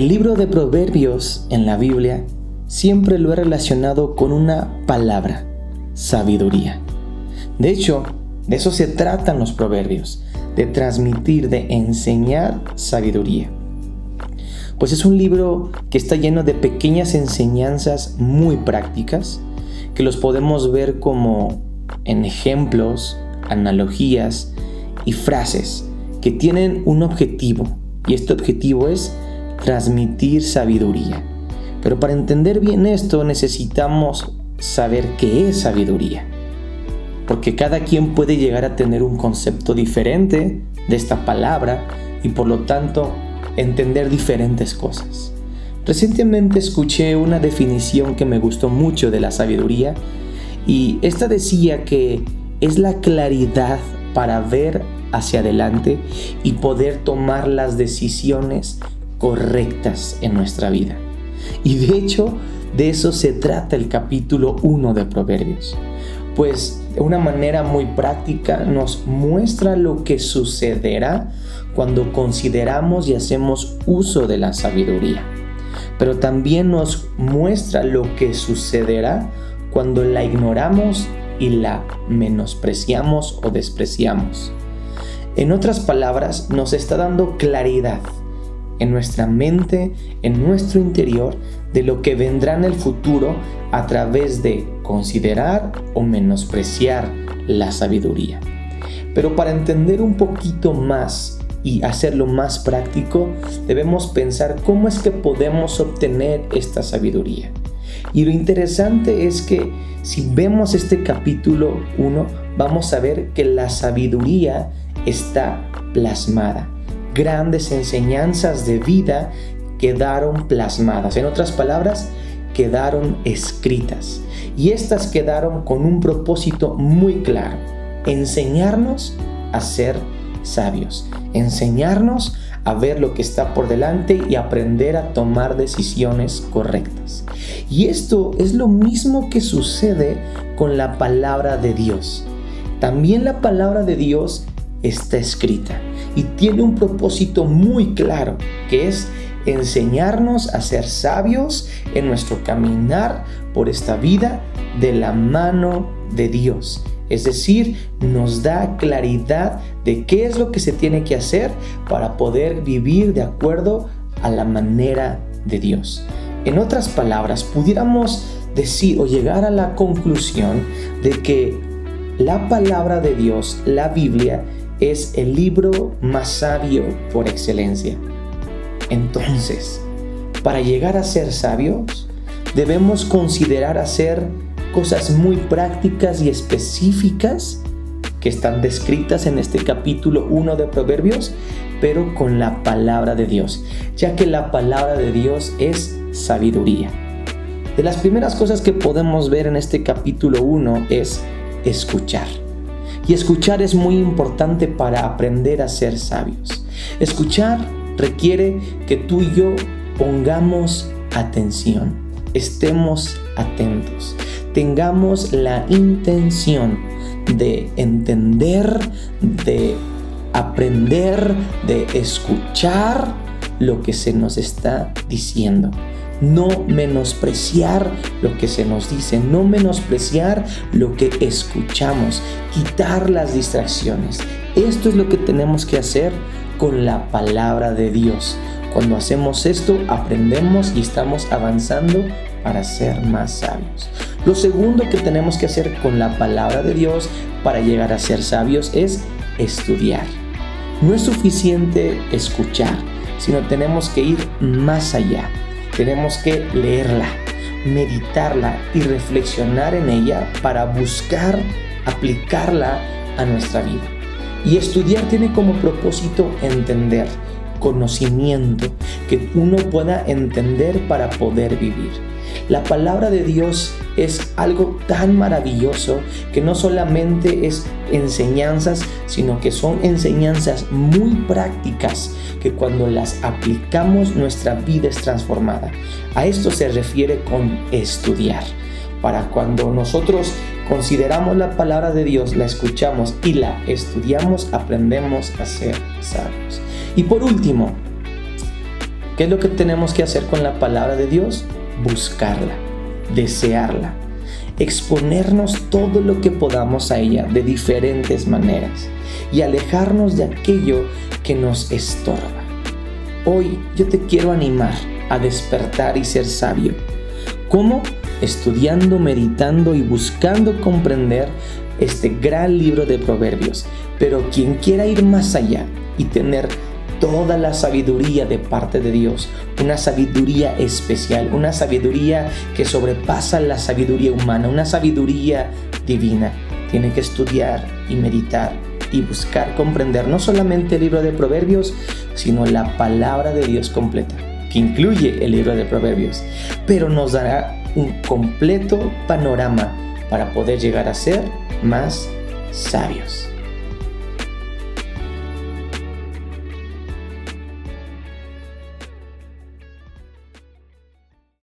El libro de Proverbios en la Biblia siempre lo he relacionado con una palabra, sabiduría. De hecho, de eso se tratan los proverbios, de transmitir, de enseñar sabiduría. Pues es un libro que está lleno de pequeñas enseñanzas muy prácticas, que los podemos ver como en ejemplos, analogías y frases que tienen un objetivo, y este objetivo es transmitir sabiduría. Pero para entender bien esto necesitamos saber qué es sabiduría. Porque cada quien puede llegar a tener un concepto diferente de esta palabra y por lo tanto entender diferentes cosas. Recientemente escuché una definición que me gustó mucho de la sabiduría y esta decía que es la claridad para ver hacia adelante y poder tomar las decisiones correctas en nuestra vida. Y de hecho, de eso se trata el capítulo 1 de Proverbios. Pues de una manera muy práctica nos muestra lo que sucederá cuando consideramos y hacemos uso de la sabiduría. Pero también nos muestra lo que sucederá cuando la ignoramos y la menospreciamos o despreciamos. En otras palabras, nos está dando claridad en nuestra mente, en nuestro interior, de lo que vendrá en el futuro a través de considerar o menospreciar la sabiduría. Pero para entender un poquito más y hacerlo más práctico, debemos pensar cómo es que podemos obtener esta sabiduría. Y lo interesante es que si vemos este capítulo 1, vamos a ver que la sabiduría está plasmada grandes enseñanzas de vida quedaron plasmadas. En otras palabras, quedaron escritas. Y estas quedaron con un propósito muy claro. Enseñarnos a ser sabios. Enseñarnos a ver lo que está por delante y aprender a tomar decisiones correctas. Y esto es lo mismo que sucede con la palabra de Dios. También la palabra de Dios está escrita y tiene un propósito muy claro, que es enseñarnos a ser sabios en nuestro caminar por esta vida de la mano de Dios. Es decir, nos da claridad de qué es lo que se tiene que hacer para poder vivir de acuerdo a la manera de Dios. En otras palabras, pudiéramos decir o llegar a la conclusión de que la palabra de Dios, la Biblia, es el libro más sabio por excelencia. Entonces, para llegar a ser sabios, debemos considerar hacer cosas muy prácticas y específicas que están descritas en este capítulo 1 de Proverbios, pero con la palabra de Dios, ya que la palabra de Dios es sabiduría. De las primeras cosas que podemos ver en este capítulo 1 es escuchar. Y escuchar es muy importante para aprender a ser sabios. Escuchar requiere que tú y yo pongamos atención, estemos atentos, tengamos la intención de entender, de aprender, de escuchar lo que se nos está diciendo no menospreciar lo que se nos dice, no menospreciar lo que escuchamos, quitar las distracciones. Esto es lo que tenemos que hacer con la palabra de Dios. Cuando hacemos esto, aprendemos y estamos avanzando para ser más sabios. Lo segundo que tenemos que hacer con la palabra de Dios para llegar a ser sabios es estudiar. No es suficiente escuchar, sino tenemos que ir más allá tenemos que leerla, meditarla y reflexionar en ella para buscar aplicarla a nuestra vida. Y estudiar tiene como propósito entender, conocimiento, que uno pueda entender para poder vivir. La palabra de Dios es algo tan maravilloso que no solamente es enseñanzas, sino que son enseñanzas muy prácticas que cuando las aplicamos nuestra vida es transformada. A esto se refiere con estudiar. Para cuando nosotros consideramos la palabra de Dios, la escuchamos y la estudiamos, aprendemos a ser sabios. Y por último, ¿Qué es lo que tenemos que hacer con la palabra de Dios? Buscarla, desearla, exponernos todo lo que podamos a ella de diferentes maneras y alejarnos de aquello que nos estorba. Hoy yo te quiero animar a despertar y ser sabio. ¿Cómo? Estudiando, meditando y buscando comprender este gran libro de proverbios. Pero quien quiera ir más allá y tener toda la sabiduría de parte de Dios, una sabiduría especial, una sabiduría que sobrepasa la sabiduría humana, una sabiduría divina. Tiene que estudiar y meditar y buscar comprender no solamente el libro de Proverbios, sino la palabra de Dios completa, que incluye el libro de Proverbios, pero nos dará un completo panorama para poder llegar a ser más sabios.